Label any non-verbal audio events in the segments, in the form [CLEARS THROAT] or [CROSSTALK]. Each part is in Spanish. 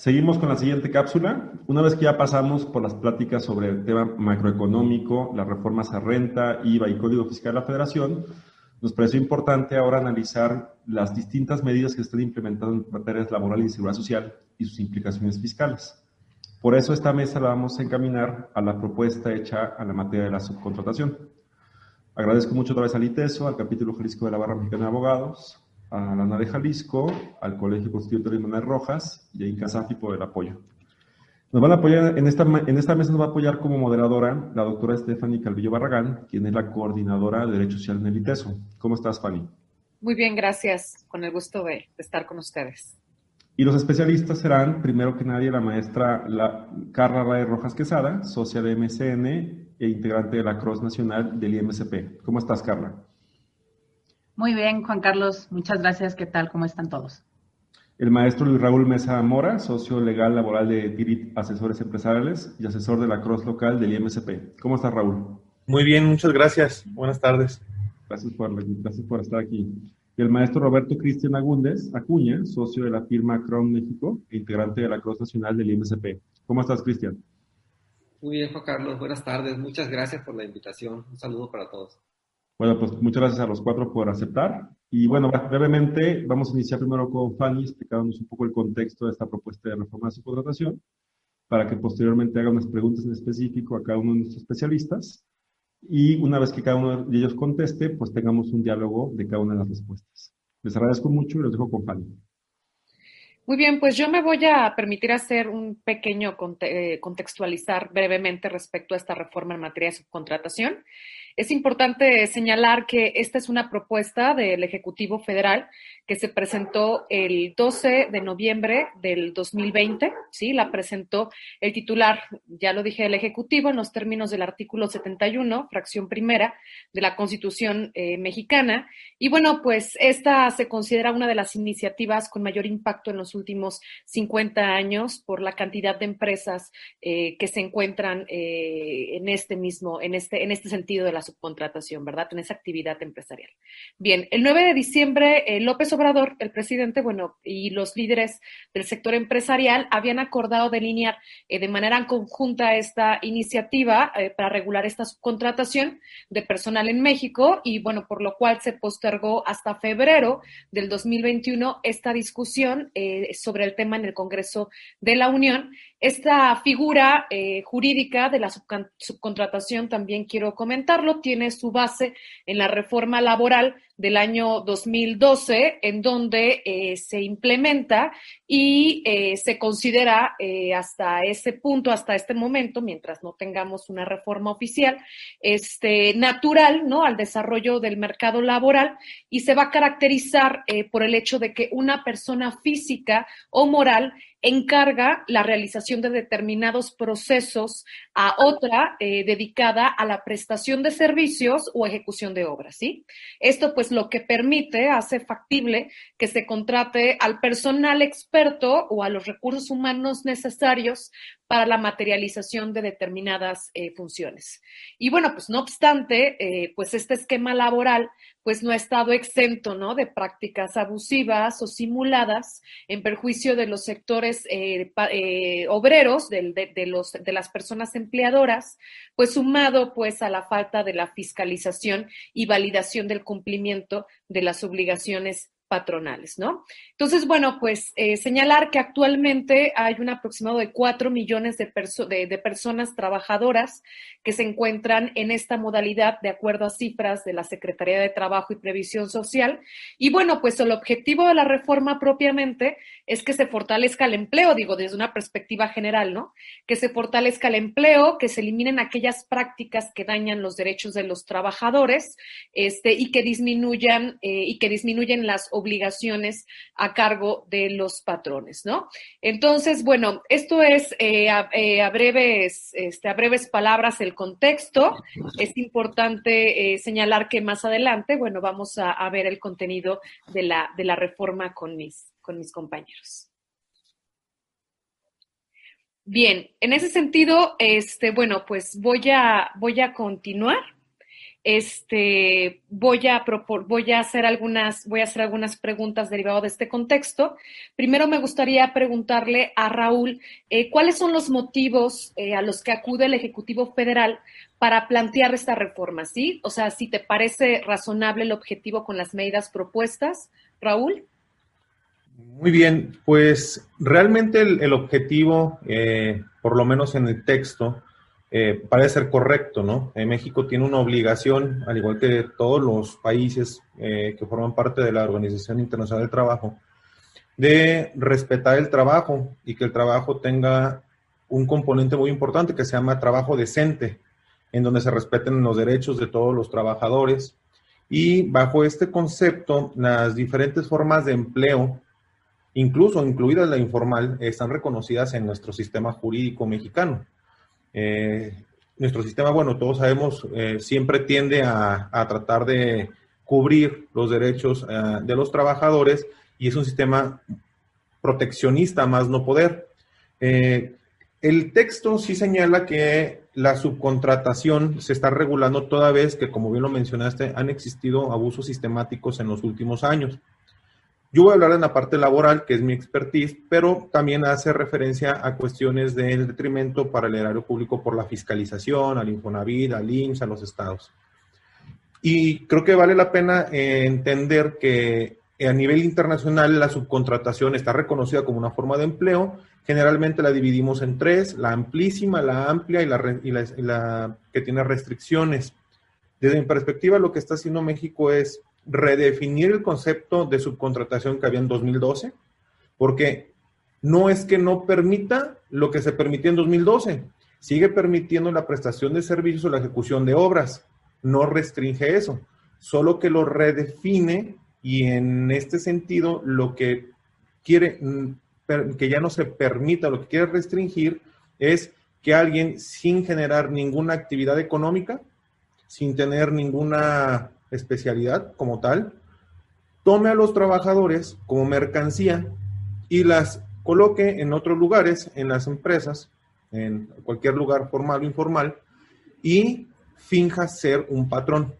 Seguimos con la siguiente cápsula. Una vez que ya pasamos por las pláticas sobre el tema macroeconómico, las reformas a renta, IVA y Código Fiscal de la Federación, nos pareció importante ahora analizar las distintas medidas que se están implementando en materias laboral y seguridad social y sus implicaciones fiscales. Por eso esta mesa la vamos a encaminar a la propuesta hecha a la materia de la subcontratación. Agradezco mucho otra vez al ITESO, al capítulo Jalisco de la Barra Mexicana de Abogados, a la de Jalisco, al Colegio Constituyente de Manuel Rojas y a Incasafi por el apoyo. Nos van a apoyar, en esta, en esta mesa nos va a apoyar como moderadora la doctora Stephanie Calvillo Barragán, quien es la coordinadora de Derecho Social en el ITESO. ¿Cómo estás, Fanny? Muy bien, gracias. Con el gusto de, estar con ustedes. Y los especialistas serán, primero que nadie, la maestra la, Carla Rae Rojas Quesada, socia de MCN e integrante de la Cross Nacional del IMSP. ¿Cómo estás, Carla? Muy bien, Juan Carlos, muchas gracias. ¿Qué tal? ¿Cómo están todos? El maestro Luis Raúl Mesa Mora, socio legal laboral de DIRIT Asesores Empresariales y asesor de la Cross Local del IMSP. ¿Cómo estás, Raúl? Muy bien, muchas gracias. Buenas tardes. Gracias por, gracias por estar aquí. Y el maestro Roberto Cristian Agúndez Acuña, socio de la firma Crown México e integrante de la Cross Nacional del IMSP. ¿Cómo estás, Cristian? Muy bien, Juan Carlos. Buenas tardes. Muchas gracias por la invitación. Un saludo para todos. Bueno, pues muchas gracias a los cuatro por aceptar. Y bueno, brevemente vamos a iniciar primero con Fanny, explicándonos un poco el contexto de esta propuesta de reforma de su contratación, para que posteriormente haga unas preguntas en específico a cada uno de nuestros especialistas. Y una vez que cada uno de ellos conteste, pues tengamos un diálogo de cada una de las respuestas. Les agradezco mucho y los dejo con Fanny. Muy bien, pues yo me voy a permitir hacer un pequeño eh, contextualizar brevemente respecto a esta reforma en materia de subcontratación. Es importante señalar que esta es una propuesta del Ejecutivo Federal que se presentó el 12 de noviembre del 2020, ¿sí? La presentó el titular, ya lo dije, del Ejecutivo en los términos del artículo 71, fracción primera de la Constitución eh, mexicana. Y bueno, pues esta se considera una de las iniciativas con mayor impacto en los últimos 50 años por la cantidad de empresas eh, que se encuentran eh, en este mismo, en este, en este sentido de la subcontratación, ¿verdad? En esa actividad empresarial. Bien, el 9 de diciembre, López Obrador, el presidente, bueno, y los líderes del sector empresarial habían acordado delinear eh, de manera conjunta esta iniciativa eh, para regular esta subcontratación de personal en México y, bueno, por lo cual se postergó hasta febrero del 2021 esta discusión eh, sobre el tema en el Congreso de la Unión esta figura eh, jurídica de la subcontratación, también quiero comentarlo, tiene su base en la reforma laboral del año 2012, en donde eh, se implementa y eh, se considera hasta ese punto, hasta este momento, mientras no tengamos una reforma oficial, este, natural ¿no? al desarrollo del mercado laboral y se va a caracterizar por el hecho de que una persona física o moral encarga la realización de determinados procesos a otra eh, dedicada a la prestación de servicios o ejecución de obras, ¿sí? Esto pues lo que permite, hace factible que se contrate al personal experto o a los recursos humanos necesarios para la materialización de determinadas eh, funciones. Y bueno, pues no obstante, eh, pues este esquema laboral pues no ha estado exento, ¿no? De prácticas abusivas o simuladas en perjuicio de los sectores eh, obreros, de, los, de las personas empleadoras, pues sumado pues a la falta de la fiscalización y validación del cumplimiento de las obligaciones patronales, ¿no? Entonces, bueno, pues eh, señalar que actualmente hay un aproximado de cuatro millones de, de, personas trabajadoras que se encuentran en esta modalidad de acuerdo a cifras de la Secretaría de Trabajo y Previsión Social. Y bueno, pues el objetivo de la reforma propiamente es que se fortalezca el empleo, digo, desde una perspectiva general, ¿no? Que se fortalezca el empleo, que se eliminen aquellas prácticas que dañan los derechos de los trabajadores, este, y que disminuyan, eh, y que disminuyen las obligaciones a cargo de los patrones, ¿no? Entonces, bueno, esto es eh, eh, a, breves, este, a breves palabras el contexto. Es importante señalar que más adelante, bueno, vamos a, a, ver el contenido de la, de la reforma con mis, con mis compañeros. Bien, en ese sentido, este, bueno, pues voy a, voy a continuar. Este, voy a voy a hacer algunas, voy a hacer algunas preguntas derivadas de este contexto. Primero me gustaría preguntarle a Raúl eh, cuáles son los motivos eh, a los que acude el Ejecutivo Federal para plantear esta reforma, ¿sí? O sea, si te parece razonable el objetivo con las medidas propuestas, Raúl. Muy bien, pues realmente el, objetivo, eh, por lo menos en el texto, eh, parece ser correcto, ¿no? Eh, México tiene una obligación, al igual que todos los países que forman parte de la Organización Internacional del Trabajo, de respetar el trabajo y que el trabajo tenga un componente muy importante que se llama trabajo decente, en donde se respeten los derechos de todos los trabajadores. Y bajo este concepto, las diferentes formas de empleo incluso incluida la informal, están reconocidas en nuestro sistema jurídico mexicano. Eh, nuestro sistema, bueno, todos sabemos, eh, siempre tiende a, tratar de cubrir los derechos eh, de los trabajadores y es un sistema proteccionista más no poder. el texto sí señala que la subcontratación se está regulando toda vez que, como bien lo mencionaste, han existido abusos sistemáticos en los últimos años. Yo voy a hablar en la parte laboral, que es mi expertise, pero también hace referencia a cuestiones del detrimento para el erario público por la fiscalización, al Infonavit, al IMSS, a los estados. Y creo que vale la pena eh, entender que a nivel internacional la subcontratación está reconocida como una forma de empleo. Generalmente la dividimos en tres, la amplísima, la amplia y la, y la que tiene restricciones. Desde mi perspectiva, lo que está haciendo México es redefinir el concepto de subcontratación que había en 2012, porque no es que no permita lo que se permitía en 2012, sigue permitiendo la prestación de servicios o la ejecución de obras, no restringe eso, solo que lo redefine y en este sentido lo que quiere que ya no se permita, lo que quiere restringir es que alguien sin generar ninguna actividad económica, sin tener ninguna especialidad como tal, tome a los trabajadores como mercancía y las coloque en otros lugares, en las empresas, en cualquier lugar formal o informal, y finja ser un patrón.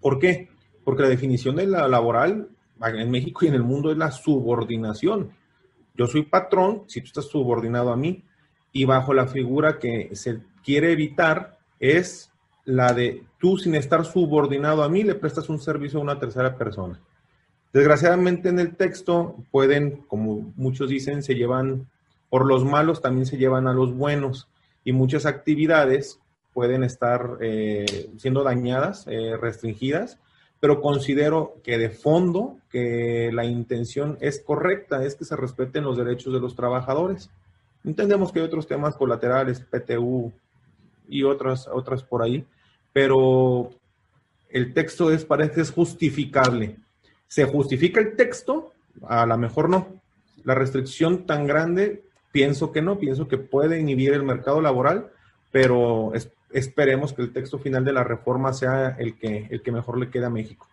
¿Por qué? Porque la definición de la laboral en México y en el mundo es la subordinación. Yo soy patrón si tú estás subordinado a mí y bajo la figura que se quiere evitar es la de tú sin estar subordinado a mí le prestas un servicio a una tercera persona. Desgraciadamente en el texto pueden, como muchos dicen, se llevan, por los malos también se llevan a los buenos y muchas actividades pueden estar eh, siendo dañadas, eh, restringidas, pero considero que de fondo que la intención es correcta, es que se respeten los derechos de los trabajadores. Entendemos que hay otros temas colaterales, PTU y otras, otras por ahí, pero el texto es, parece, es justificable. ¿Se justifica el texto? A lo mejor no. La restricción tan grande, pienso que no, pienso que puede inhibir el mercado laboral, pero esperemos que el texto final de la reforma sea el que, el que mejor le quede a México.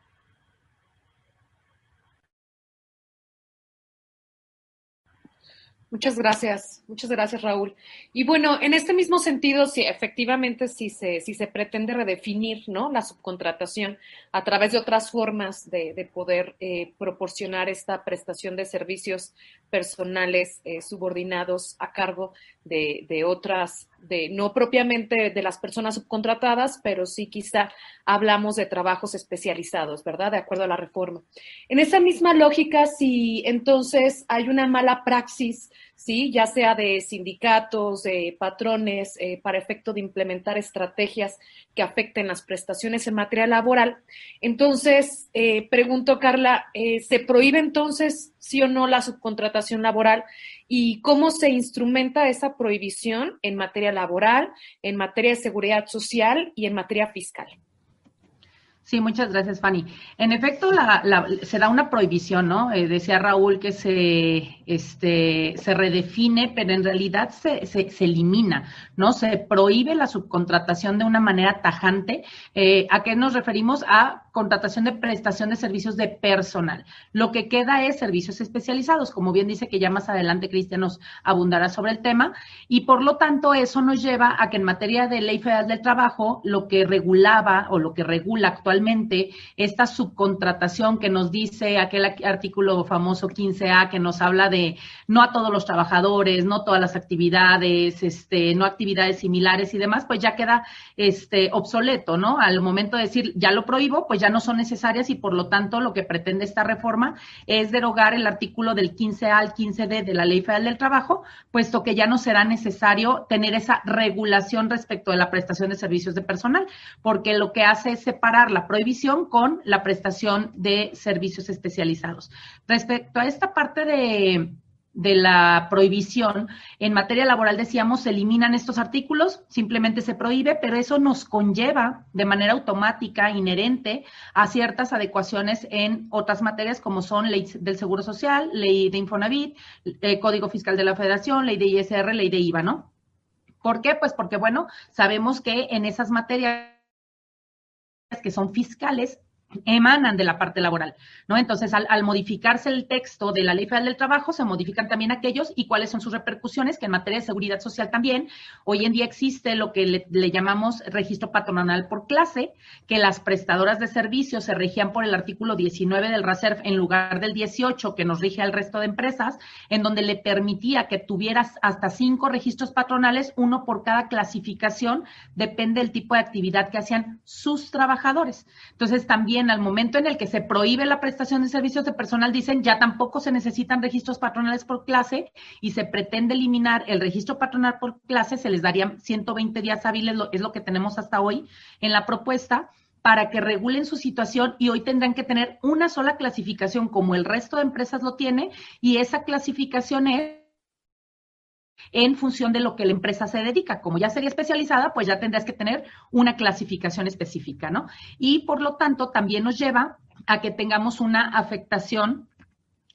Muchas gracias, muchas gracias Raúl. Y bueno, en este mismo sentido, sí, efectivamente, si se, si se pretende redefinir ¿no? la subcontratación a través de otras formas de, poder eh, proporcionar esta prestación de servicios personales eh, subordinados a cargo de, de, otras, de no propiamente de las personas subcontratadas, pero sí quizá hablamos de trabajos especializados, ¿verdad? De acuerdo a la reforma. En esa misma lógica, si entonces hay una mala praxis, ¿sí? ya sea de sindicatos, de patrones, eh, para efecto de implementar estrategias que afecten las prestaciones en materia laboral. Entonces, eh, pregunto, Carla, eh, ¿se prohíbe entonces, sí o no, la subcontratación laboral? ¿Y cómo se instrumenta esa prohibición en materia laboral, en materia de seguridad social y en materia fiscal? Sí, muchas gracias, Fanny. En efecto, la, se da una prohibición, ¿no? Eh, decía Raúl que se, este, se redefine, pero en realidad se, se, se, elimina, ¿no? Se prohíbe la subcontratación de una manera tajante. Eh, ¿A qué nos referimos? A contratación de prestación de servicios de personal. Lo que queda es servicios especializados, como bien dice que ya más adelante Cristian nos abundará sobre el tema, y por lo tanto eso nos lleva a que en materia de ley federal del trabajo, lo que regulaba o lo que regula actualmente esta subcontratación que nos dice aquel artículo famoso 15A que nos habla de no a todos los trabajadores, no todas las actividades, este, no actividades similares y demás, pues ya queda este obsoleto, ¿no? Al momento de decir ya lo prohíbo, pues ya no son necesarias y por lo tanto lo que pretende esta reforma es derogar el artículo del 15A al 15D de la Ley Federal del Trabajo, puesto que ya no será necesario tener esa regulación respecto de la prestación de servicios de personal, porque lo que hace es separar la prohibición con la prestación de servicios especializados. Respecto a esta parte de de la prohibición. En materia laboral decíamos, se eliminan estos artículos, simplemente se prohíbe, pero eso nos conlleva de manera automática, inherente, a ciertas adecuaciones en otras materias como son ley del Seguro Social, ley de Infonavit, eh, Código Fiscal de la Federación, ley de ISR, ley de IVA, ¿no? ¿Por qué? Pues porque, bueno, sabemos que en esas materias que son fiscales, emanan de la parte laboral, ¿no? Entonces, al, modificarse el texto de la Ley Federal del Trabajo, se modifican también aquellos y cuáles son sus repercusiones, que en materia de seguridad social también, hoy en día existe lo que le, llamamos registro patronal por clase, que las prestadoras de servicios se regían por el artículo 19 del RACERF en lugar del 18 que nos rige al resto de empresas, en donde le permitía que tuvieras hasta cinco registros patronales, uno por cada clasificación, depende del tipo de actividad que hacían sus trabajadores. Entonces, también al momento en el que se prohíbe la prestación de servicios de personal, dicen ya tampoco se necesitan registros patronales por clase y se pretende eliminar el registro patronal por clase, se les darían 120 días hábiles, es lo que tenemos hasta hoy en la propuesta para que regulen su situación y hoy tendrán que tener una sola clasificación como el resto de empresas lo tiene y esa clasificación es en función de lo que la empresa se dedica. Como ya sería especializada, pues ya tendrías que tener una clasificación específica, ¿no? Y por lo tanto, también nos lleva a que tengamos una afectación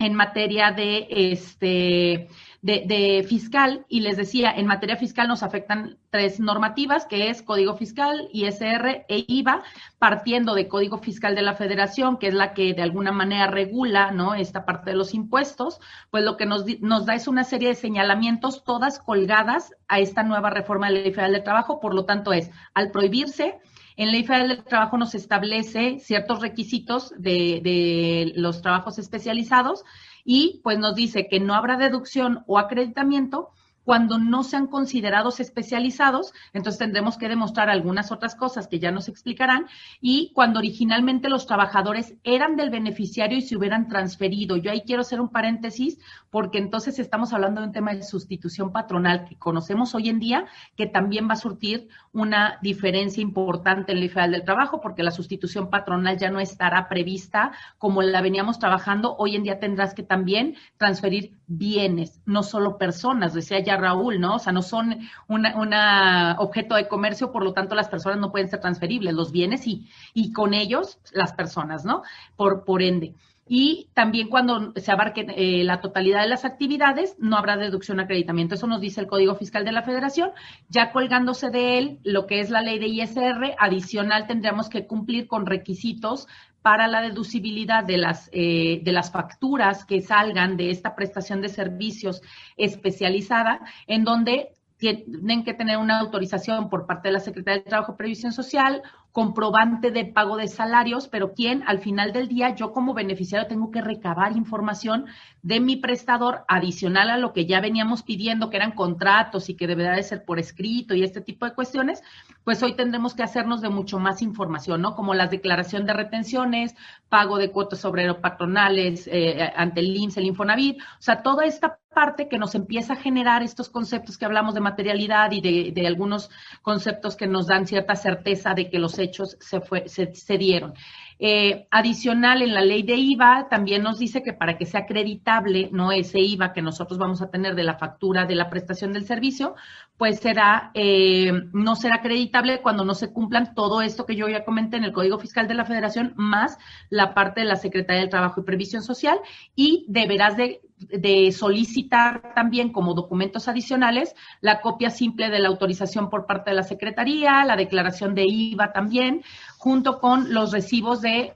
en materia de este de, fiscal y les decía, en materia fiscal nos afectan tres normativas, que es Código Fiscal, ISR e IVA, partiendo de Código Fiscal de la Federación, que es la que de alguna manera regula, ¿no? Esta parte de los impuestos, pues lo que nos, nos da es una serie de señalamientos, todas colgadas a esta nueva reforma de la Ley Federal de Trabajo, por lo tanto es, al prohibirse, en Ley Federal del Trabajo nos establece ciertos requisitos de, de, los trabajos especializados y pues nos dice que no habrá deducción o acreditamiento cuando no sean considerados especializados, entonces tendremos que demostrar algunas otras cosas que ya nos explicarán, y cuando originalmente los trabajadores eran del beneficiario y se hubieran transferido. Yo ahí quiero hacer un paréntesis porque entonces estamos hablando de un tema de sustitución patronal que conocemos hoy en día, que también va a surtir una diferencia importante en la Federal del Trabajo, porque la sustitución patronal ya no estará prevista como la veníamos trabajando. Hoy en día tendrás que también transferir bienes, no solo personas, decía ya Raúl, ¿no? O sea, no son un una objeto de comercio, por lo tanto las personas no pueden ser transferibles, los bienes sí, y con ellos las personas, ¿no? Por ende. Y también cuando se abarque eh, la totalidad de las actividades, no habrá deducción acreditamiento. Eso nos dice el Código Fiscal de la Federación. Ya colgándose de él, lo que es la ley de ISR, adicional tendríamos que cumplir con requisitos para la deducibilidad de las, eh, de las facturas que salgan de esta prestación de servicios especializada, en donde tienen que tener una autorización por parte de la Secretaría de Trabajo y Previsión Social comprobante de pago de salarios, pero quien al final del día yo como beneficiario tengo que recabar información de mi prestador adicional a lo que ya veníamos pidiendo, que eran contratos y que deberá de ser por escrito y este tipo de cuestiones, pues hoy tendremos que hacernos de mucho más información, ¿no? Como las declaración de retenciones, pago de cuotas obrero patronales eh, ante el IMSS, el Infonavit, o sea, toda esta parte que nos empieza a generar estos conceptos que hablamos de materialidad y de, de algunos conceptos que nos dan cierta certeza de que los hechos se, fue, se, dieron. Eh, adicional, en la ley de IVA también nos dice que para que sea acreditable, ¿no? Ese IVA que nosotros vamos a tener de la factura de la prestación del servicio, pues será, eh, no será acreditable cuando no se cumplan todo esto que yo ya comenté en el Código Fiscal de la Federación, más la parte de la Secretaría del Trabajo y Previsión Social, y deberás de, de solicitar también como documentos adicionales la copia simple de la autorización por parte de la Secretaría, la declaración de IVA también, junto con los recibos de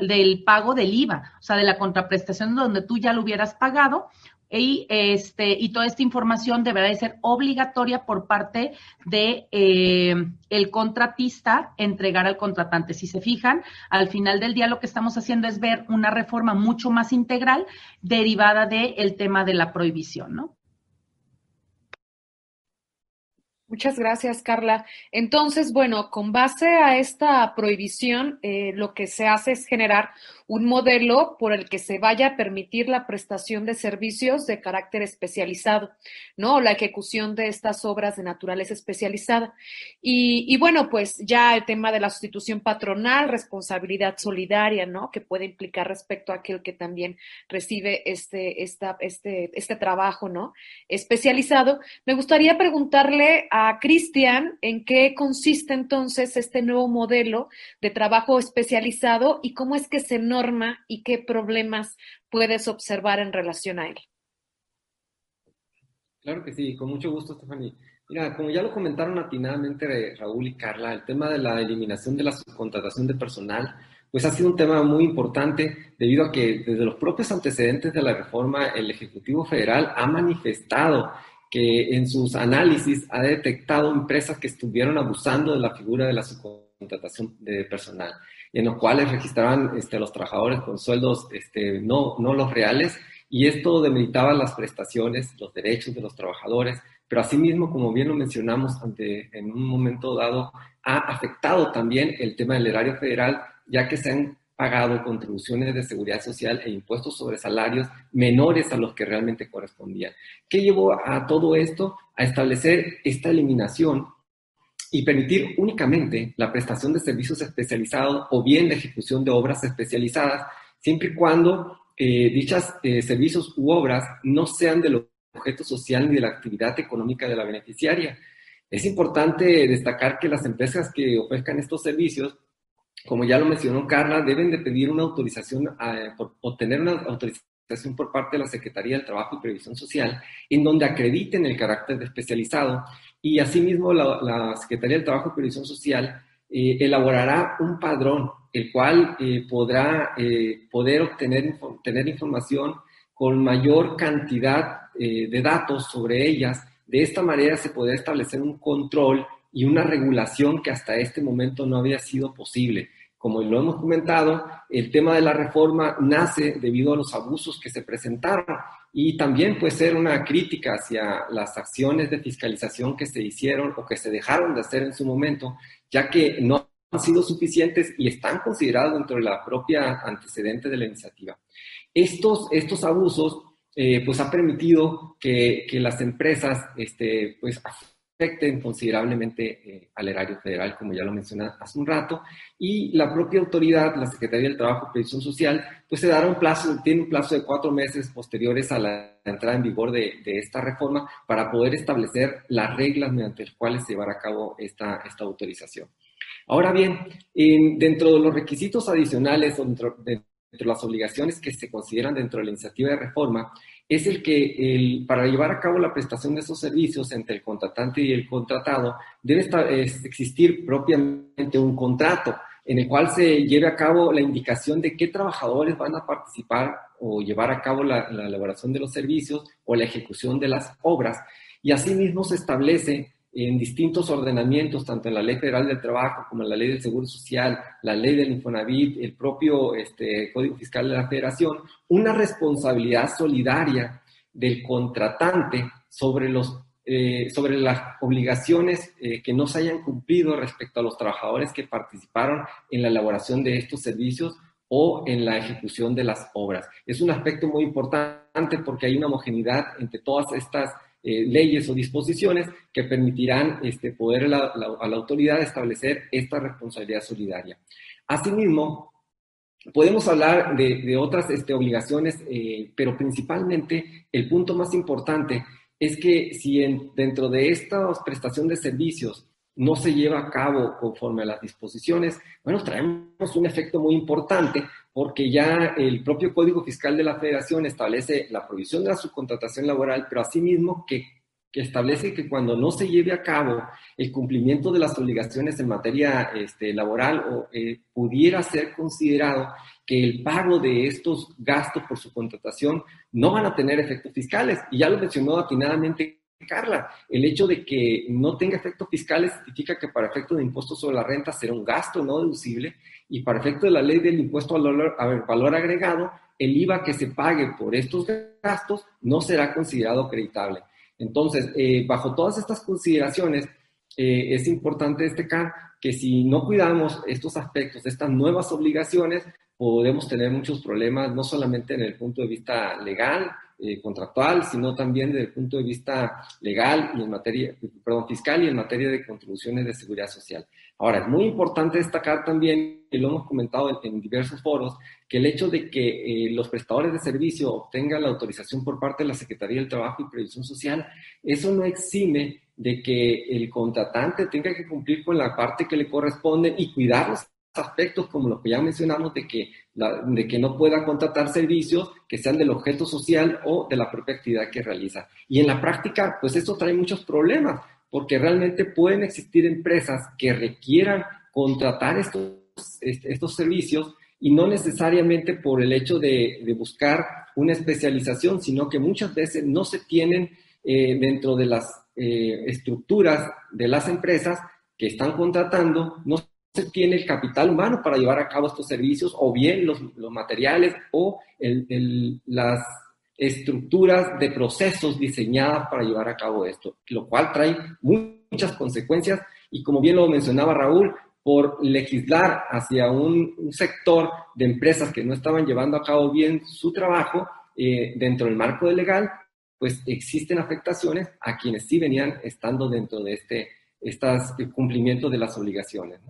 del pago del IVA, o sea, de la contraprestación donde tú ya lo hubieras pagado y, este, y toda esta información deberá de ser obligatoria por parte de eh, el contratista entregar al contratante. Si se fijan, al final del día lo que estamos haciendo es ver una reforma mucho más integral derivada del tema de la prohibición, ¿no? Muchas gracias, Carla. Entonces, bueno, con base a esta prohibición, eh, lo que se hace es generar un modelo por el que se vaya a permitir la prestación de servicios de carácter especializado, ¿no? La ejecución de estas obras de naturaleza especializada. Y, bueno, pues ya el tema de la sustitución patronal, responsabilidad solidaria, ¿no? Que puede implicar respecto a aquel que también recibe este, este, este trabajo, ¿no? Especializado. Me gustaría preguntarle a Cristian en qué consiste entonces este nuevo modelo de trabajo especializado y cómo es que se norma y qué problemas puedes observar en relación a él. Claro que sí, con mucho gusto, Stephanie. Mira, como ya lo comentaron atinadamente Raúl y Carla, el tema de la eliminación de la subcontratación de personal, pues ha sido un tema muy importante debido a que desde los propios antecedentes de la reforma, el Ejecutivo Federal ha manifestado que en sus análisis ha detectado empresas que estuvieron abusando de la figura de la subcontratación de personal en los cuales registraban este, los trabajadores con sueldos este, no, no los reales, y esto debilitaba las prestaciones, los derechos de los trabajadores, pero asimismo, como bien lo mencionamos ante, en un momento dado, ha afectado también el tema del erario federal, ya que se han pagado contribuciones de seguridad social e impuestos sobre salarios menores a los que realmente correspondían. ¿Qué llevó a todo esto? A establecer esta eliminación y permitir únicamente la prestación de servicios especializados o bien la ejecución de obras especializadas, siempre y cuando eh, dichos eh, servicios u obras no sean del objeto social ni de la actividad económica de la beneficiaria. Es importante destacar que las empresas que ofrezcan estos servicios, como ya lo mencionó Carla, deben de pedir una autorización, a, por, obtener una autorización por parte de la Secretaría del Trabajo y Previsión Social, en donde acrediten el carácter de especializado y asimismo la, Secretaría del Trabajo y Previsión Social eh, elaborará un padrón, el cual eh, podrá eh, poder obtener tener información con mayor cantidad de datos sobre ellas. De esta manera se podrá establecer un control y una regulación que hasta este momento no había sido posible. Como lo hemos comentado, el tema de la reforma nace debido a los abusos que se presentaron y también puede ser una crítica hacia las acciones de fiscalización que se hicieron o que se dejaron de hacer en su momento, ya que no han sido suficientes y están considerados dentro de la propia antecedente de la iniciativa. Estos, estos abusos eh, pues ha permitido que, que las empresas este, pues afecten considerablemente eh, al erario federal, como ya lo mencioné hace un rato, y la propia autoridad, la Secretaría del Trabajo y Previsión Social, pues se dará un plazo, tiene un plazo de cuatro meses posteriores a la entrada en vigor de, esta reforma para poder establecer las reglas mediante las cuales se llevará a cabo esta, esta autorización. Ahora bien, dentro de los requisitos adicionales o dentro de las obligaciones que se consideran dentro de la iniciativa de reforma, es el que el, para llevar a cabo la prestación de esos servicios entre el contratante y el contratado debe existir propiamente un contrato en el cual se lleve a cabo la indicación de qué trabajadores van a participar o llevar a cabo la elaboración de los servicios o la ejecución de las obras. Y asimismo se establece en distintos ordenamientos, tanto en la Ley Federal del Trabajo como en la Ley del Seguro Social, la Ley del Infonavit, el propio este, Código Fiscal de la Federación, una responsabilidad solidaria del contratante sobre, los, eh, sobre las obligaciones eh, que no se hayan cumplido respecto a los trabajadores que participaron en la elaboración de estos servicios o en la ejecución de las obras. Es un aspecto muy importante porque hay una homogeneidad entre todas estas eh, leyes o disposiciones que permitirán este, poder a la autoridad establecer esta responsabilidad solidaria. Asimismo, podemos hablar de, otras este, obligaciones, eh, pero principalmente el punto más importante es que si dentro de esta prestación de servicios no se lleva a cabo conforme a las disposiciones, bueno, traemos un efecto muy importante porque ya el propio Código Fiscal de la Federación establece la provisión de la subcontratación laboral, pero asimismo que, que establece que cuando no se lleve a cabo el cumplimiento de las obligaciones en materia este, laboral, o, eh, pudiera ser considerado que el pago de estos gastos por su contratación no van a tener efectos fiscales. Y ya lo mencionó atinadamente Carla, el hecho de que no tenga efectos fiscales significa que para efecto de impuesto sobre la renta será un gasto no deducible y para efecto de la ley del impuesto al valor, agregado, el IVA que se pague por estos gastos no será considerado acreditable. Entonces, eh, bajo todas estas consideraciones, eh, es importante destacar que si no cuidamos estos aspectos, estas nuevas obligaciones, podemos tener muchos problemas, no solamente en el punto de vista legal, eh, contractual, sino también desde el punto de vista legal y en materia, perdón, fiscal y en materia de contribuciones de seguridad social. Ahora, es muy importante destacar también, y lo hemos comentado en, diversos foros, que el hecho de que eh, los prestadores de servicio obtengan la autorización por parte de la Secretaría del Trabajo y Previsión Social, eso no exime de que el contratante tenga que cumplir con la parte que le corresponde y cuidar los aspectos como los que ya mencionamos de que, de que no pueda contratar servicios que sean del objeto social o de la propia actividad que realiza. Y en la práctica, pues esto trae muchos problemas, porque realmente pueden existir empresas que requieran contratar estos, estos servicios y no necesariamente por el hecho de, buscar una especialización, sino que muchas veces no se tienen eh, dentro de las eh, estructuras de las empresas que están contratando, no tiene el capital humano para llevar a cabo estos servicios, o bien los, materiales o las estructuras de procesos diseñadas para llevar a cabo esto, lo cual trae muchas consecuencias y como bien lo mencionaba Raúl, por legislar hacia un, sector de empresas que no estaban llevando a cabo bien su trabajo eh, dentro del marco legal, pues existen afectaciones a quienes sí venían estando dentro de este estas, cumplimiento de las obligaciones.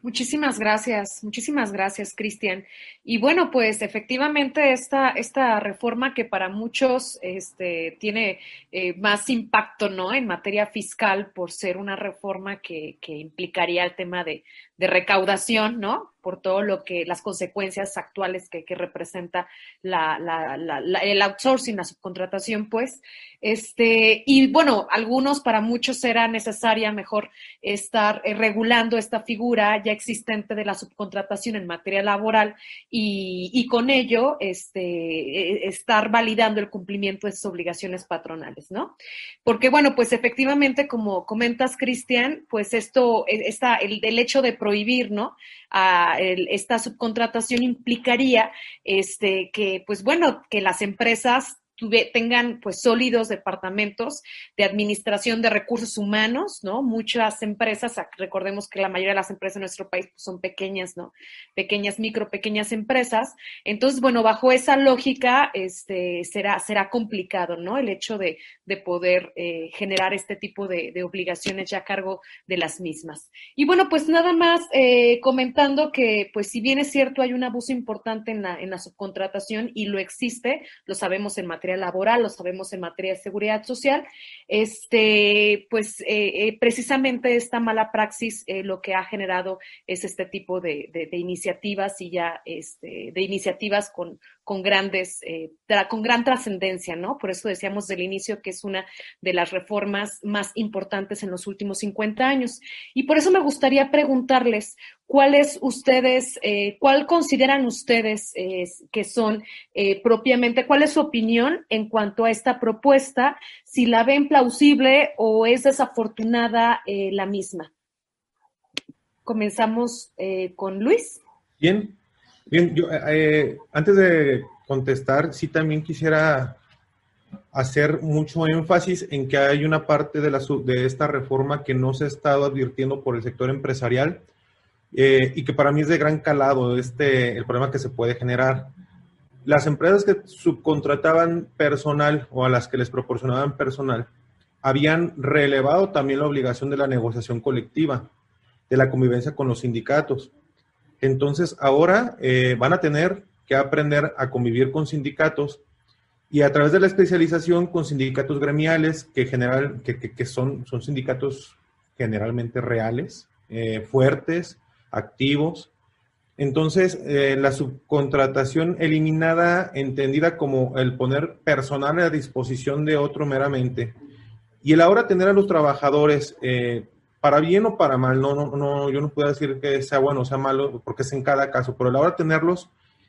Muchísimas gracias, muchísimas gracias, Cristian. Y bueno, pues efectivamente esta, esta reforma que para muchos este, tiene eh, más impacto ¿no? en materia fiscal por ser una reforma que, que implicaría el tema de, de recaudación, ¿no? por todo lo que, las consecuencias actuales que, representa la, el outsourcing, la subcontratación, pues. Este, y bueno, algunos, para muchos será necesaria mejor estar eh, regulando esta figura ya existente de la subcontratación en materia laboral y, con ello este, e, estar validando el cumplimiento de sus obligaciones patronales, ¿no? Porque bueno, pues efectivamente, como comentas, Cristian, pues esto, e, está, el, el hecho de prohibir, ¿no? A esta subcontratación implicaría este, que, pues bueno, que las empresas tengan pues sólidos departamentos de administración de recursos humanos, ¿no? Muchas empresas, recordemos que la mayoría de las empresas en nuestro país pues, son pequeñas, ¿no? Pequeñas, micro, pequeñas empresas. Entonces, bueno, bajo esa lógica, este, será, será complicado, ¿no? El hecho de, de poder eh, generar este tipo de, obligaciones ya a cargo de las mismas. Y bueno, pues nada más eh, comentando que, pues si bien es cierto, hay un abuso importante en la, en la subcontratación y lo existe, lo sabemos en materia laboral, lo sabemos en materia de seguridad social, este, pues eh, eh, precisamente esta mala praxis eh, lo que ha generado es este tipo de, iniciativas y ya este, de iniciativas con, con grandes, con gran trascendencia, ¿no? Por eso decíamos del inicio que es una de las reformas más importantes en los últimos 50 años. Y por eso me gustaría preguntarles, ¿cuáles ustedes, eh, cuál consideran ustedes eh, que son eh, propiamente, cuál es su opinión en cuanto a esta propuesta, si la ven plausible o es desafortunada la misma? Comenzamos con Luis. Bien, bien, yo antes de contestar, sí también quisiera hacer mucho énfasis en que hay una parte de esta reforma que no se ha estado advirtiendo por el sector empresarial eh, y que para mí es de gran calado este, el problema que se puede generar. Las empresas que subcontrataban personal o a las que les proporcionaban personal habían relevado también la obligación de la negociación colectiva. de la convivencia con los sindicatos. Entonces, ahora eh, van a tener que aprender a convivir con sindicatos y a través de la especialización con sindicatos gremiales, que, general, que, son, son sindicatos generalmente reales, eh, fuertes, activos. Entonces, eh, la subcontratación eliminada, entendida como el poner personal a disposición de otro meramente, y el ahora tener a los trabajadores, para bien o para mal, no, no, no, yo no puedo decir que sea bueno o sea malo, porque es en cada caso, pero el ahora tenerlos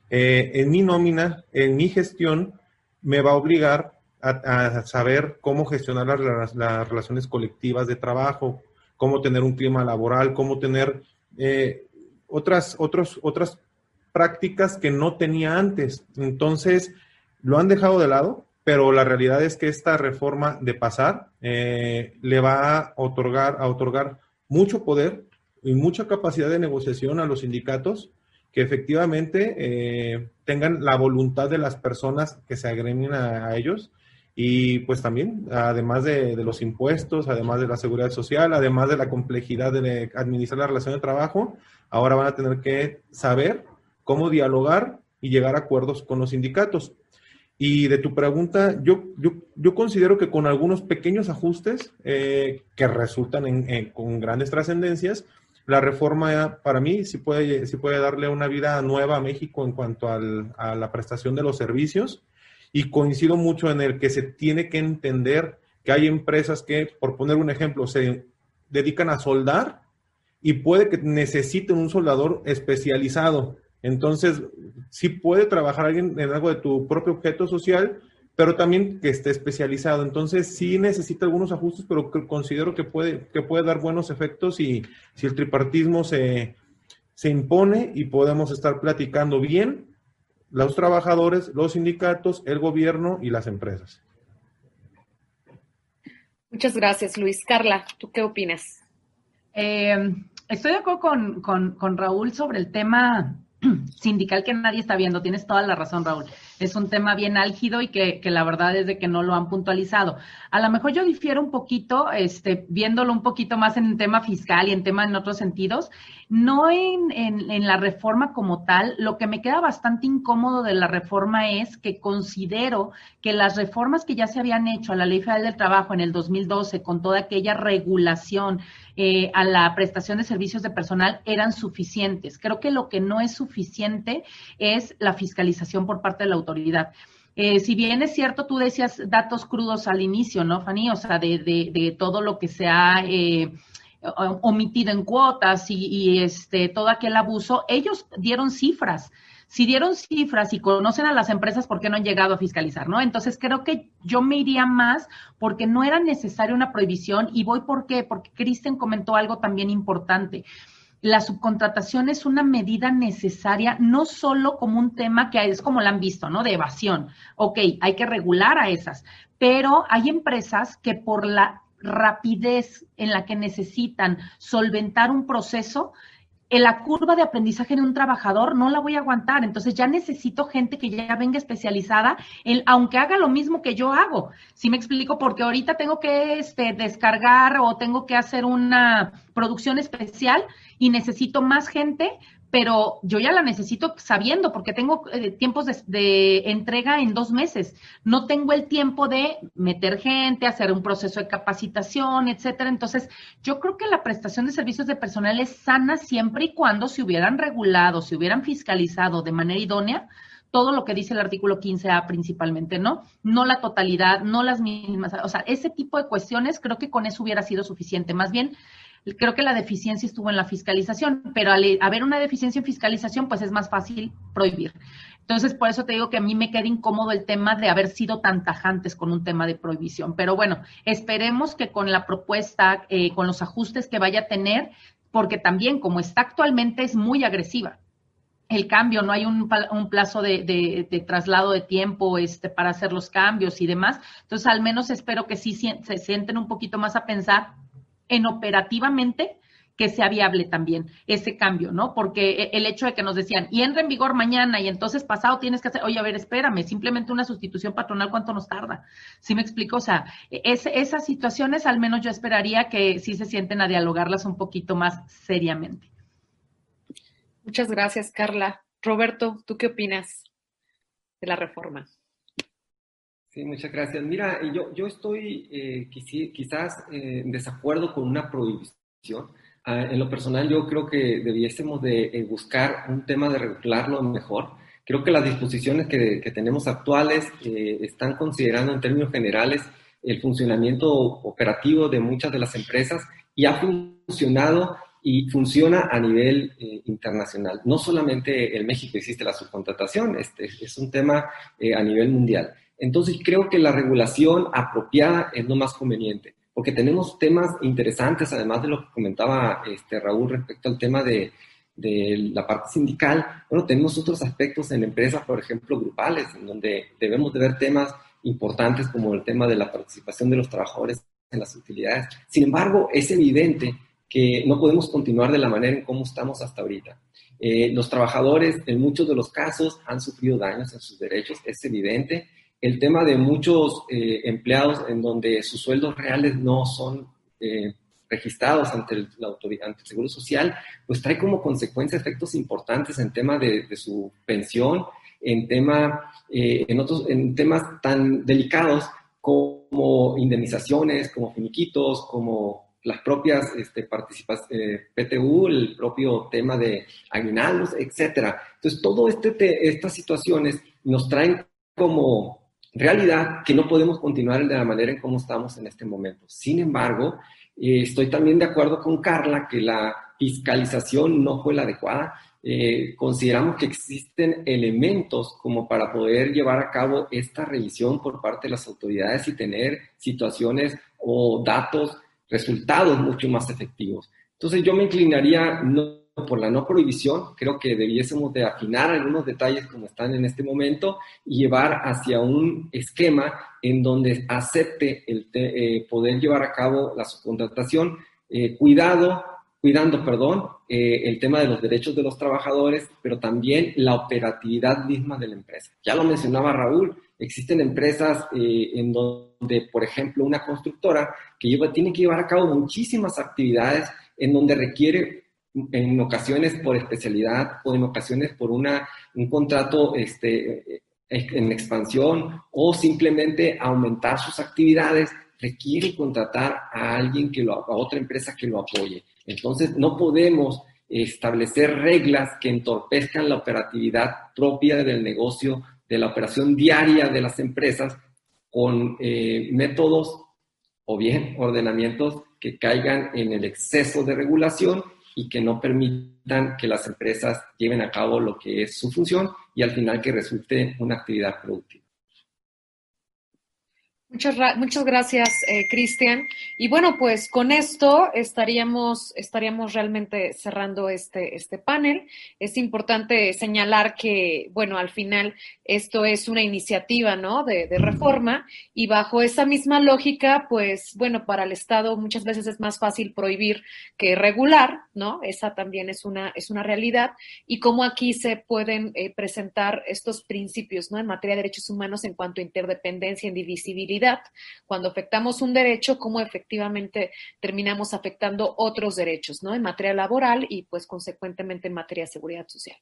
en mi nómina, en mi gestión, me va a obligar a, saber cómo gestionar las, relaciones colectivas de trabajo, cómo tener un clima laboral, cómo tener eh, otras, otras prácticas que no tenía antes. Entonces, lo han dejado de lado, pero la realidad es que esta reforma de pasar eh, le va a otorgar, a otorgar mucho poder y mucha capacidad de negociación a los sindicatos que efectivamente eh, tengan la voluntad de las personas que se agremien a, ellos y pues también, además de, los impuestos, además de la seguridad social, además de la complejidad de administrar la relación de trabajo, ahora van a tener que saber cómo dialogar y llegar a acuerdos con los sindicatos. Y de tu pregunta, yo, yo, yo considero que con algunos pequeños ajustes eh, que resultan en, con grandes trascendencias, la reforma para mí sí puede, sí puede darle una vida nueva a México en cuanto a la prestación de los servicios y coincido mucho en el que se tiene que entender que hay empresas que, por poner un ejemplo, se dedican a soldar y puede que necesiten un soldador especializado. Entonces, sí puede trabajar alguien en algo de tu propio objeto social, pero también que esté especializado. Entonces, sí necesita algunos ajustes, pero considero que puede, que puede dar buenos efectos y si el tripartismo se, se impone y podemos estar platicando bien los trabajadores, los sindicatos, el gobierno y las empresas. Muchas gracias, Luis. Carla, ¿tú qué opinas? Eh, estoy de acuerdo con, con, con Raúl sobre el tema [CLEARS THROAT] sindical que nadie está viendo. Tienes toda la razón, Raúl es un tema bien álgido y que, la verdad es de que no lo han puntualizado. A lo mejor yo difiero un poquito, este, viéndolo un poquito más en tema fiscal y en tema en otros sentidos, no en, en, la reforma como tal. Lo que me queda bastante incómodo de la reforma es que considero que las reformas que ya se habían hecho a la Ley Federal del Trabajo en el 2012 con toda aquella regulación eh, a la prestación de servicios de personal eran suficientes. Creo que lo que no es suficiente es la fiscalización por parte de la autoridad. Eh, si bien es cierto, tú decías datos crudos al inicio, ¿no, Fanny? O sea, de, de, todo lo que se ha eh, omitido en cuotas y, y, este todo aquel abuso, ellos dieron cifras. Si dieron cifras y conocen a las empresas, ¿por qué no han llegado a fiscalizar? ¿no? Entonces creo que yo me iría más porque no era necesaria una prohibición y voy por qué, porque Kristen comentó algo también importante la subcontratación es una medida necesaria, no solo como un tema que es como la han visto, ¿no? De evasión. Ok, hay que regular a esas, pero hay empresas que por la rapidez en la que necesitan solventar un proceso, en la curva de aprendizaje de un trabajador no la voy a aguantar. Entonces ya necesito gente que ya venga especializada, en, aunque haga lo mismo que yo hago. Si me explico, porque ahorita tengo que este, descargar o tengo que hacer una producción especial y necesito más gente, pero yo ya la necesito sabiendo porque tengo eh, tiempos de, entrega en dos meses. No tengo el tiempo de meter gente, hacer un proceso de capacitación, etcétera. Entonces, yo creo que la prestación de servicios de personal es sana siempre y cuando se hubieran regulado, se hubieran fiscalizado de manera idónea todo lo que dice el artículo 15A principalmente, ¿no? No la totalidad, no las mismas, o sea, ese tipo de cuestiones creo que con eso hubiera sido suficiente. Más bien, creo que la deficiencia estuvo en la fiscalización, pero al haber una deficiencia en fiscalización, pues es más fácil prohibir. Entonces, por eso te digo que a mí me queda incómodo el tema de haber sido tan tajantes con un tema de prohibición. Pero bueno, esperemos que con la propuesta, eh, con los ajustes que vaya a tener, porque también como está actualmente es muy agresiva. El cambio, no hay un, plazo de, traslado de tiempo este, para hacer los cambios y demás. Entonces, al menos espero que sí se sienten un poquito más a pensar en operativamente que sea viable también ese cambio, ¿no? Porque e, el hecho de que nos decían, y entra en vigor mañana y entonces pasado tienes que hacer, oye, a ver, espérame, simplemente una sustitución patronal, ¿cuánto nos tarda? ¿Sí me explico? O sea, e, esas situaciones al menos yo esperaría que sí se sienten a dialogarlas un poquito más seriamente. Muchas gracias, Carla. Roberto, ¿tú qué opinas de la reforma? Sí, muchas gracias. Mira, yo, yo estoy eh, quizás eh, en desacuerdo con una prohibición. Ah, en lo personal, yo creo que debiésemos de eh, buscar un tema de regularlo mejor. Creo que las disposiciones que, que tenemos actuales están considerando en términos generales el funcionamiento operativo de muchas de las empresas y ha funcionado y funciona a nivel eh, internacional. No solamente en México existe la subcontratación, este es un tema eh, a nivel mundial. Entonces creo que la regulación apropiada es lo más conveniente, porque tenemos temas interesantes, además de lo que comentaba este, Raúl respecto al tema de, de la parte sindical. Bueno, tenemos otros aspectos en empresas, por ejemplo, grupales, en donde debemos de ver temas importantes como el tema de la participación de los trabajadores en las utilidades. Sin embargo, es evidente que no podemos continuar de la manera en cómo estamos hasta ahorita. Eh, los trabajadores en muchos de los casos han sufrido daños en sus derechos, es evidente. El tema de muchos eh, empleados en donde sus sueldos reales no son eh, registrados ante el, la autoridad, ante Seguro Social, pues trae como consecuencia efectos importantes en tema de, su pensión, en, tema, en, otros, en temas tan delicados como indemnizaciones, como finiquitos, como las propias este, participaciones, eh, PTU, el propio tema de aguinaldos, etcétera. Entonces, todo este, estas situaciones nos traen como realidad que no podemos continuar de la manera en cómo estamos en este momento. Sin embargo, eh, estoy también de acuerdo con Carla que la fiscalización no fue la adecuada. Eh, consideramos que existen elementos como para poder llevar a cabo esta revisión por parte de las autoridades y tener situaciones o datos resultados mucho más efectivos. Entonces yo me inclinaría no por la no prohibición, creo que debiésemos de afinar algunos detalles como están en este momento y llevar hacia un esquema en donde acepte el eh, poder llevar a cabo la subcontratación, eh, cuidado, cuidando, perdón, eh, el tema de los derechos de los trabajadores, pero también la operatividad misma de la empresa. Ya lo mencionaba Raúl, existen empresas en donde, por ejemplo, una constructora que lleva, tiene que llevar a cabo muchísimas actividades en donde requiere en ocasiones por especialidad o en ocasiones por una, un contrato este, en expansión o simplemente aumentar sus actividades, requiere contratar a alguien que lo, a otra empresa que lo apoye. Entonces, no podemos establecer reglas que entorpezcan la operatividad propia del negocio, de la operación diaria de las empresas, con eh, métodos o bien ordenamientos que caigan en el exceso de regulación y que no permitan que las empresas lleven a cabo lo que es su función y al final que resulte una actividad productiva. Muchas, muchas gracias, eh, Cristian. Y bueno, pues con esto estaríamos, estaríamos realmente cerrando este, este panel. Es importante señalar que, bueno, al final esto es una iniciativa, ¿no? De, reforma y bajo esa misma lógica, pues, bueno, para el Estado muchas veces es más fácil prohibir que regular, ¿no? Esa también es una, es una realidad. Y cómo aquí se pueden eh, presentar estos principios, ¿no? En materia de derechos humanos en cuanto a interdependencia, indivisibilidad cuando afectamos un derecho, cómo efectivamente terminamos afectando otros derechos, ¿no? En materia laboral y pues consecuentemente en materia de seguridad social.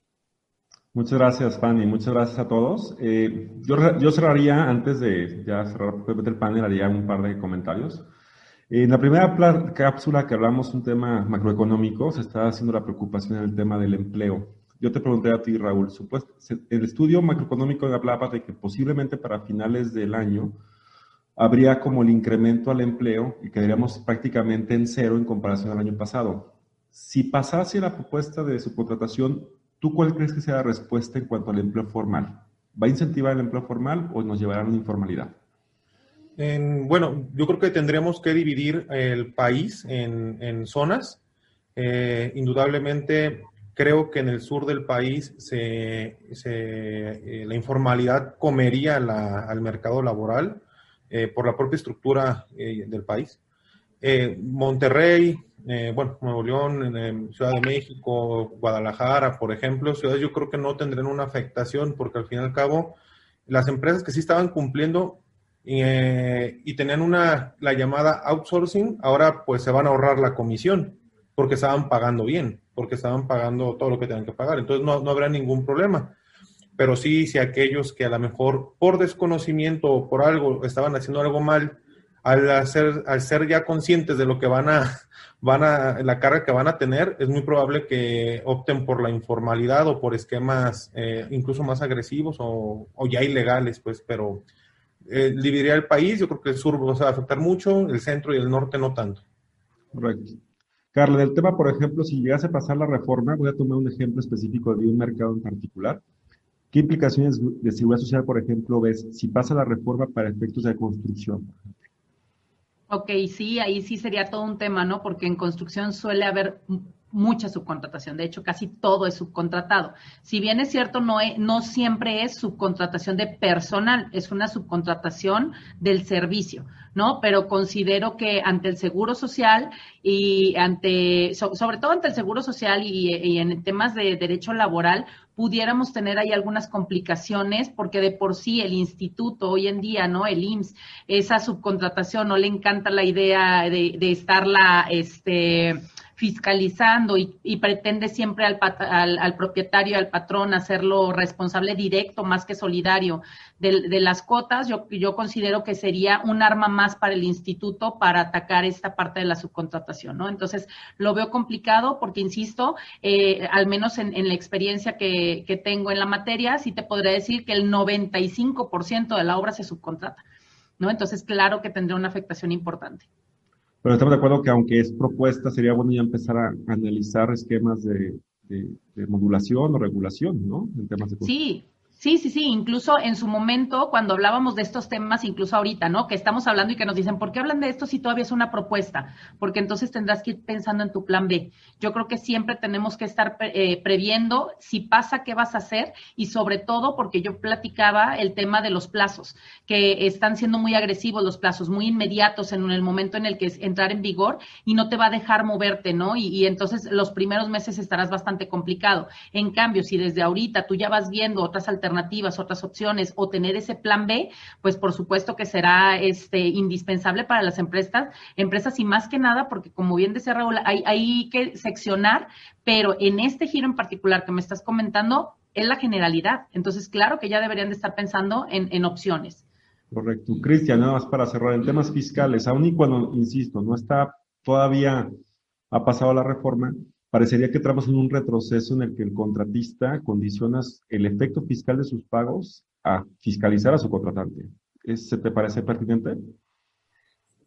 Muchas gracias, Fanny. Muchas gracias a todos. Eh, yo, yo, cerraría, antes de ya cerrar el panel, haría un par de comentarios. En la primera cápsula que hablamos un tema macroeconómico, se está haciendo la preocupación en el tema del empleo. Yo te pregunté a ti, Raúl, el estudio macroeconómico hablaba de que posiblemente para finales del año habría como el incremento al empleo y quedaríamos prácticamente en cero en comparación al año pasado. Si pasase la propuesta de subcontratación, ¿tú cuál crees que sea la respuesta en cuanto al empleo formal? ¿Va a incentivar el empleo formal o nos llevará a una informalidad? bueno, yo creo que tendríamos que dividir el país en, zonas. Eh, indudablemente, creo que en el sur del país se, eh, la informalidad comería al mercado laboral. Eh, por la propia estructura eh, del país. eh, Monterrey, bueno, Nuevo León, Ciudad de México, Guadalajara, por ejemplo, ciudades yo creo que no tendrán una afectación porque al fin y al cabo las empresas que sí estaban cumpliendo y tenían una, la llamada outsourcing, ahora pues se van a ahorrar la comisión porque estaban pagando bien, porque estaban pagando todo lo que tenían que pagar. Entonces no, no habrá ningún problema. Pero sí, si aquellos que a lo mejor por desconocimiento o por algo estaban haciendo algo mal, al, hacer, al ser ya conscientes de lo que van a, [LAUGHS] van a, la carga que van a tener, es muy probable que opten por la informalidad o por esquemas eh, incluso más agresivos o, ya ilegales, pues, pero eh, dividiría el país, yo creo que el sur va a afectar mucho, el centro y el norte no tanto. Correcto. Carla, del tema, por ejemplo, si llegase a pasar la reforma, voy a tomar un ejemplo específico de un mercado en particular. ¿Qué implicaciones de seguridad social, por ejemplo, ves si pasa la reforma para efectos de construcción? Ok, sí, ahí sí sería todo un tema, ¿no? Porque en construcción suele haber mucha subcontratación. De hecho, casi todo es subcontratado. Si bien es cierto, no, no siempre es subcontratación de personal, es una subcontratación del servicio, ¿no? Pero considero que ante el Seguro Social y ante, sobre todo ante el Seguro Social y en temas de derecho laboral, pudiéramos tener ahí algunas complicaciones, porque de por sí el instituto hoy en día, ¿no? El IMSS, esa subcontratación, no le encanta la idea de, de estarla, este, fiscalizando y, pretende siempre al, propietario, al patrón, hacerlo responsable directo más que solidario de, de, las cuotas, yo, considero que sería un arma más para el instituto para atacar esta parte de la subcontratación. Entonces, lo veo complicado porque, insisto, eh, al menos en, en la experiencia que, que, tengo en la materia, sí te podría decir que el 95% de la obra se subcontrata, ¿no? Entonces, claro que tendría una afectación importante. Pero estamos de acuerdo que aunque es propuesta, sería bueno ya empezar a analizar esquemas de, modulación o regulación, ¿no? En temas de sí, Sí, sí, sí, incluso en su momento, cuando hablábamos de estos temas, incluso ahorita, ¿no? Que estamos hablando y que nos dicen, ¿por qué hablan de esto si todavía es una propuesta? Porque entonces tendrás que ir pensando en tu plan B. Yo creo que siempre tenemos que estar eh, previendo si pasa, qué vas a hacer y sobre todo porque yo platicaba el tema de los plazos, que están siendo muy agresivos los plazos, muy inmediatos en el momento en el que es entrar en vigor y no te va a dejar moverte, ¿no? Y, y entonces los primeros meses estarás bastante complicado. En cambio, si desde ahorita tú ya vas viendo otras alternativas, alternativas, otras opciones o tener ese plan B, pues por supuesto que será este indispensable para las empresas, empresas y más que nada porque como bien decía Raúl, hay, que seccionar, pero en este giro en particular que me estás comentando es la generalidad. Entonces, claro que ya deberían de estar pensando en, en opciones. Correcto. Cristian, nada más para cerrar, en temas fiscales, aún y cuando, insisto, no está todavía, ha pasado la reforma, parecería que entramos en un retroceso en el que el contratista condiciona el efecto fiscal de sus pagos a fiscalizar a su contratante. ¿Se te parece pertinente?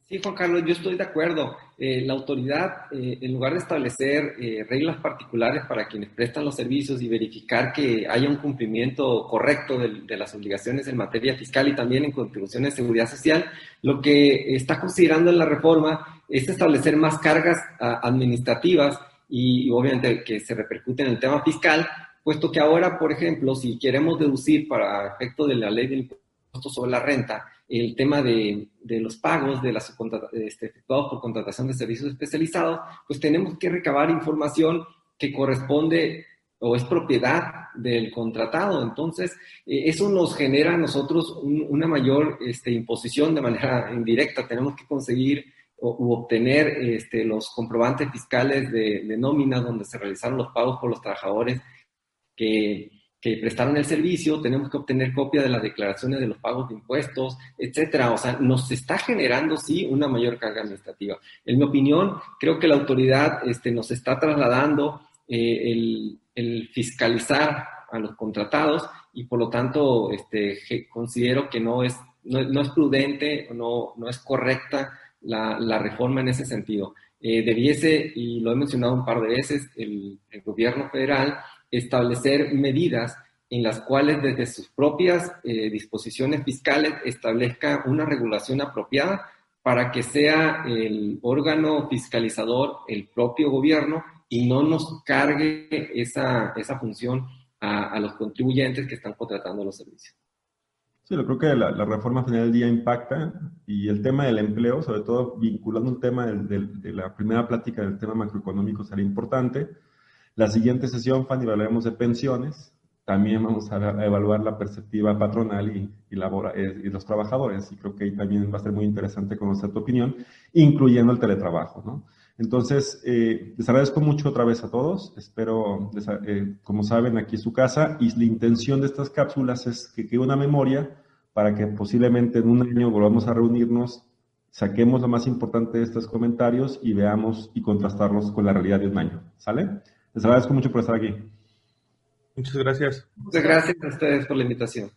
Sí, Juan Carlos, yo estoy de acuerdo. Eh, la autoridad, eh, en lugar de establecer eh, reglas particulares para quienes prestan los servicios y verificar que haya un cumplimiento correcto de, las obligaciones en materia fiscal y también en contribuciones de seguridad social, lo que está considerando en la reforma es establecer más cargas a, administrativas y, obviamente que se repercute en el tema fiscal, puesto que ahora, por ejemplo, si queremos deducir para efecto de la ley del impuesto sobre la renta, el tema de, de los pagos de las este, efectuados por contratación de servicios especializados, pues tenemos que recabar información que corresponde o es propiedad del contratado. Entonces, eh, eso nos genera a nosotros un, una mayor este, imposición de manera indirecta. Tenemos que conseguir u obtener este, los comprobantes fiscales de, de, nómina donde se realizaron los pagos por los trabajadores que, prestaron el servicio, tenemos que obtener copia de las declaraciones de los pagos de impuestos, etcétera. O sea, nos está generando, sí, una mayor carga administrativa. En mi opinión, creo que la autoridad este, nos está trasladando eh, el, fiscalizar a los contratados y por lo tanto este, considero que no es, no es prudente, no, no es correcta la, reforma en ese sentido. Eh, debiese, y lo he mencionado un par de veces, el, el, gobierno federal establecer medidas en las cuales desde sus propias eh, disposiciones fiscales establezca una regulación apropiada para que sea el órgano fiscalizador el propio gobierno y no nos cargue esa, esa función a los contribuyentes que están contratando los servicios. Sí, yo creo que la, reforma final del día impacta y el tema del empleo, sobre todo vinculando el tema de la primera plática del tema macroeconómico, será importante. La siguiente sesión, Fanny, hablaremos de pensiones. También vamos a, evaluar la perspectiva patronal y, y, eh, y, los trabajadores. Y creo que ahí también va a ser muy interesante conocer tu opinión, incluyendo el teletrabajo. ¿no? Entonces, eh, les agradezco mucho otra vez a todos. Espero, eh, como saben, aquí es su casa y la intención de estas cápsulas es que quede una memoria para que posiblemente en un año volvamos a reunirnos, saquemos lo más importante de estos comentarios y veamos y contrastarlos con la realidad de un año. ¿Sale? Les agradezco mucho por estar aquí. Muchas gracias. Muchas gracias a ustedes por la invitación.